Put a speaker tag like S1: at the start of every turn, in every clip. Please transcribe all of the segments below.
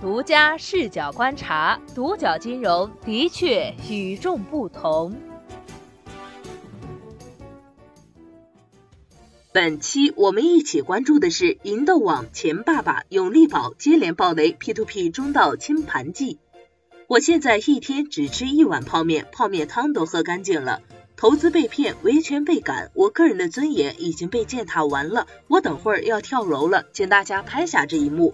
S1: 独家视角观察，独角金融的确与众不同。
S2: 本期我们一起关注的是银豆网、钱爸爸、永利宝接连爆雷，P2P 中道清盘记。我现在一天只吃一碗泡面，泡面汤都喝干净了。投资被骗，维权被赶，我个人的尊严已经被践踏完了。我等会儿要跳楼了，请大家拍下这一幕。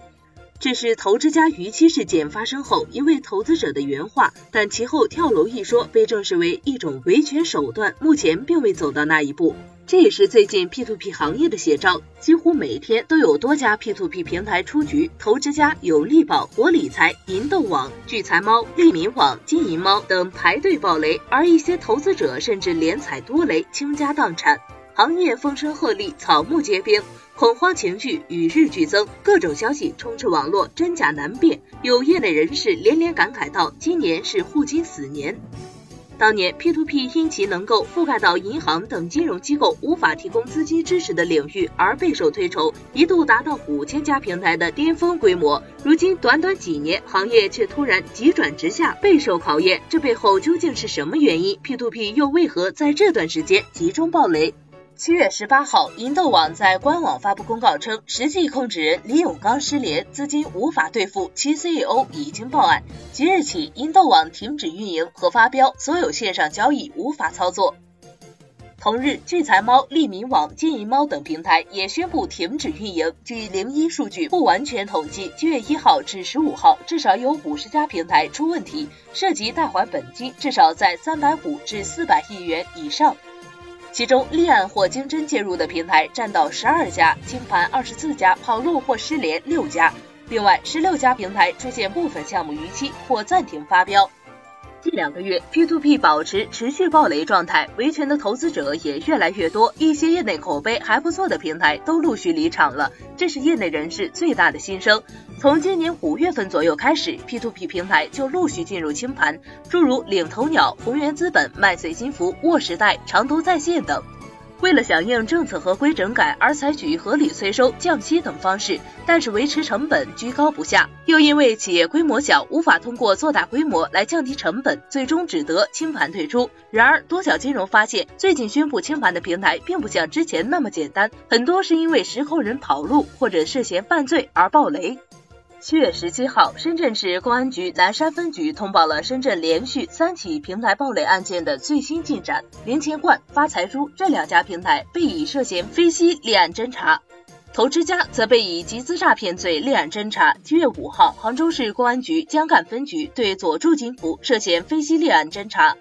S2: 这是投资家逾期事件发生后一位投资者的原话，但其后跳楼一说被证实为一种维权手段，目前并未走到那一步。这也是最近 P2P 行业的写照，几乎每天都有多家 P2P 平台出局，投资家有利宝、活理财、银豆网、聚财猫、利民网、金银猫等排队爆雷，而一些投资者甚至连踩多雷，倾家荡产。行业风声鹤唳，草木皆兵，恐慌情绪与日俱增，各种消息充斥网络，真假难辨。有业内人士连连感慨道：“今年是互金死年。”当年 P2P 因其能够覆盖到银行等金融机构无法提供资金支持的领域而备受推崇，一度达到五千家平台的巅峰规模。如今短短几年，行业却突然急转直下，备受考验。这背后究竟是什么原因？P2P 又为何在这段时间集中爆雷？七月十八号，银豆网在官网发布公告称，实际控制人李永刚失联，资金无法兑付，其 CEO 已经报案。即日起，银豆网停止运营和发标，所有线上交易无法操作。同日，聚财猫、利民网、金银猫等平台也宣布停止运营。据零一数据不完全统计，七月一号至十五号，至少有五十家平台出问题，涉及贷款本金至少在三百五至四百亿元以上。其中立案或经侦介入的平台占到十二家，清盘二十四家，跑路或失联六家。另外，十六家平台出现部分项目逾期或暂停发标。近两个月，P2P 保持持续暴雷状态，维权的投资者也越来越多，一些业内口碑还不错的平台都陆续离场了，这是业内人士最大的心声。从今年五月份左右开始，P2P 平台就陆续进入清盘，诸如领头鸟、宏源资本、麦穗金服、沃时代、长途在线等。为了响应政策合规整改而采取合理催收、降息等方式，但是维持成本居高不下，又因为企业规模小，无法通过做大规模来降低成本，最终只得清盘退出。然而，多角金融发现，最近宣布清盘的平台并不像之前那么简单，很多是因为实控人跑路或者涉嫌犯罪而爆雷。七月十七号，深圳市公安局南山分局通报了深圳连续三起平台暴雷案件的最新进展。零钱罐、发财猪这两家平台被以涉嫌非吸立案侦查，投资家则被以集资诈骗罪立案侦查。七月五号，杭州市公安局江干分局对佐助金服涉嫌非吸立案侦查，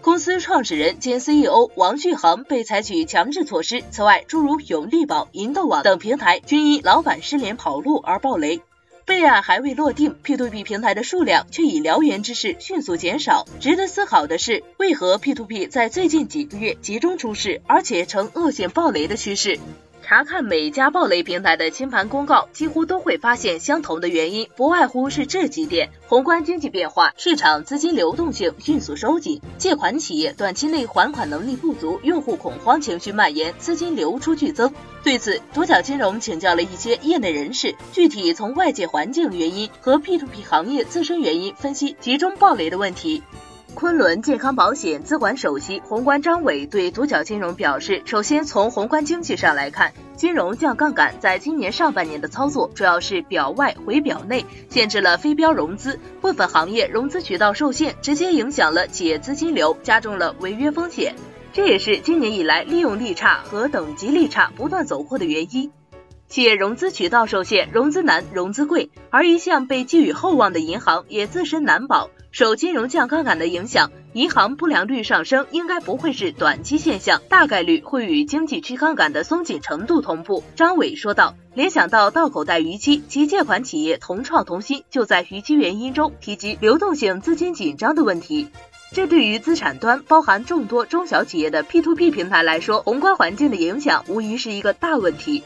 S2: 公司创始人兼 CEO 王旭恒被采取强制措施。此外，诸如永利宝、银豆网等平台均因老板失联跑路而暴雷。备案还未落定，P to B 平台的数量却以燎原之势迅速减少。值得思考的是，为何 P to B 在最近几个月集中出事，而且呈恶性暴雷的趋势？查看每家暴雷平台的清盘公告，几乎都会发现相同的原因，不外乎是这几点：宏观经济变化，市场资金流动性迅速收紧，借款企业短期内还款能力不足，用户恐慌情绪蔓延，资金流出剧增。对此，独角金融请教了一些业内人士，具体从外界环境原因和 P2P 行业自身原因分析集中暴雷的问题。昆仑健康保险资管首席宏观张伟对独角金融表示，首先从宏观经济上来看，金融降杠杆在今年上半年的操作主要是表外回表内，限制了非标融资，部分行业融资渠道受限，直接影响了企业资金流，加重了违约风险。这也是今年以来利用利差和等级利差不断走货的原因。企业融资渠道受限，融资难，融资贵，而一向被寄予厚望的银行也自身难保。受金融降杠杆的影响，银行不良率上升应该不会是短期现象，大概率会与经济去杠杆的松紧程度同步。张伟说道。联想到到口袋逾期，其借款企业同创同心就在逾期原因中提及流动性资金紧张的问题。这对于资产端包含众多中小企业的 P2P 平台来说，宏观环境的影响无疑是一个大问题。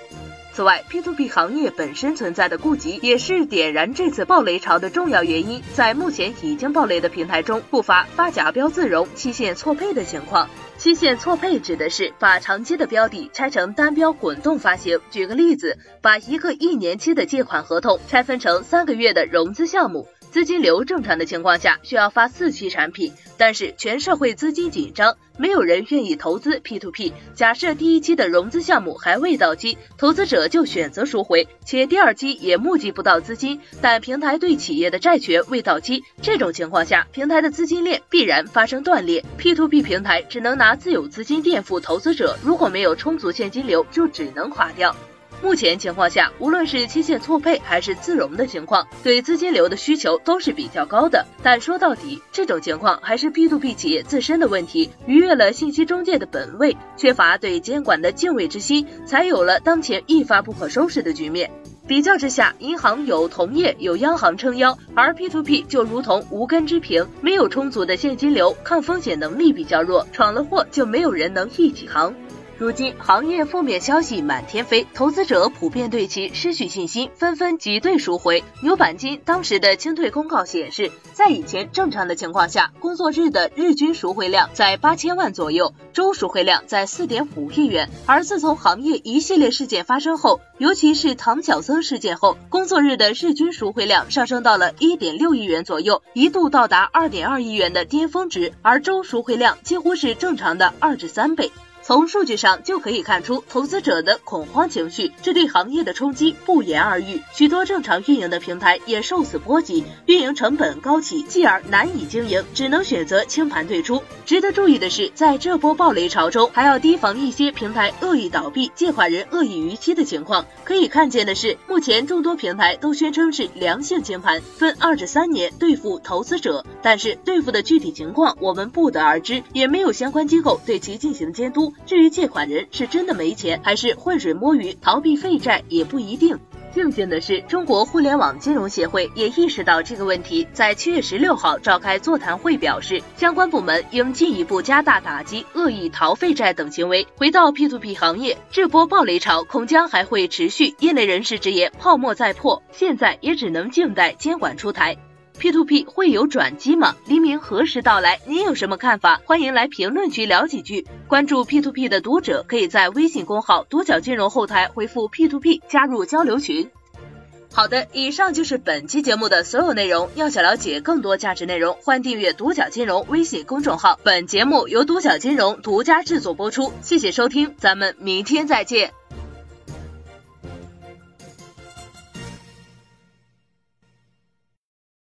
S2: 此外，P2P 行业本身存在的痼疾，也是点燃这次暴雷潮的重要原因。在目前已经暴雷的平台中，不乏发假标自融、期限错配的情况。
S1: 期限错配指的是把长期的标的拆成单标滚动发行。举个例子，把一个一年期的借款合同拆分成三个月的融资项目。资金流正常的情况下，需要发四期产品，但是全社会资金紧张，没有人愿意投资 P to P。假设第一期的融资项目还未到期，投资者就选择赎回，且第二期也募集不到资金，但平台对企业的债权未到期，这种情况下，平台的资金链必然发生断裂，P to P 平台只能拿自有资金垫付投资者，如果没有充足现金流，就只能垮掉。目前情况下，无论是期限错配还是自融的情况，对资金流的需求都是比较高的。但说到底，这种情况还是 P to P 企业自身的问题，逾越了信息中介的本位，缺乏对监管的敬畏之心，才有了当前一发不可收拾的局面。比较之下，银行有同业有央行撑腰，而 P to P 就如同无根之萍，没有充足的现金流，抗风险能力比较弱，闯了祸就没有人能一起扛。如今行业负面消息满天飞，投资者普遍对其失去信心，纷纷挤兑赎回。牛板金当时的清退公告显示，在以前正常的情况下，工作日的日均赎回量在八千万左右，周赎回量在四点五亿元。而自从行业一系列事件发生后，尤其是唐小僧事件后，工作日的日均赎回量上升到了一点六亿元左右，一度到达二点二亿元的巅峰值，而周赎回量几乎是正常的二至三倍。从数据上就可以看出投资者的恐慌情绪，这对行业的冲击不言而喻。许多正常运营的平台也受此波及，运营成本高企，继而难以经营，只能选择清盘退出。值得注意的是，在这波暴雷潮中，还要提防一些平台恶意倒闭、借款人恶意逾期的情况。可以看见的是，目前众多平台都宣称是良性清盘，分二至三年兑付投资者，但是兑付的具体情况我们不得而知，也没有相关机构对其进行监督。至于借款人是真的没钱，还是浑水摸鱼逃避废债，也不一定。庆幸的是，中国互联网金融协会也意识到这个问题，在七月十六号召开座谈会，表示相关部门应进一步加大打击恶意逃废债等行为。回到 P to P 行业，这波暴雷潮恐将还会持续。业内人士直言，泡沫再破，现在也只能静待监管出台。P to P 会有转机吗？黎明何时到来？您有什么看法？欢迎来评论区聊几句。关注 P to P 的读者可以在微信公号独角金融后台回复 P to P 加入交流群。好的，以上就是本期节目的所有内容。要想了解更多价值内容，欢迎订阅独角金融微信公众号。本节目由独角金融独家制作播出，谢谢收听，咱们明天再见。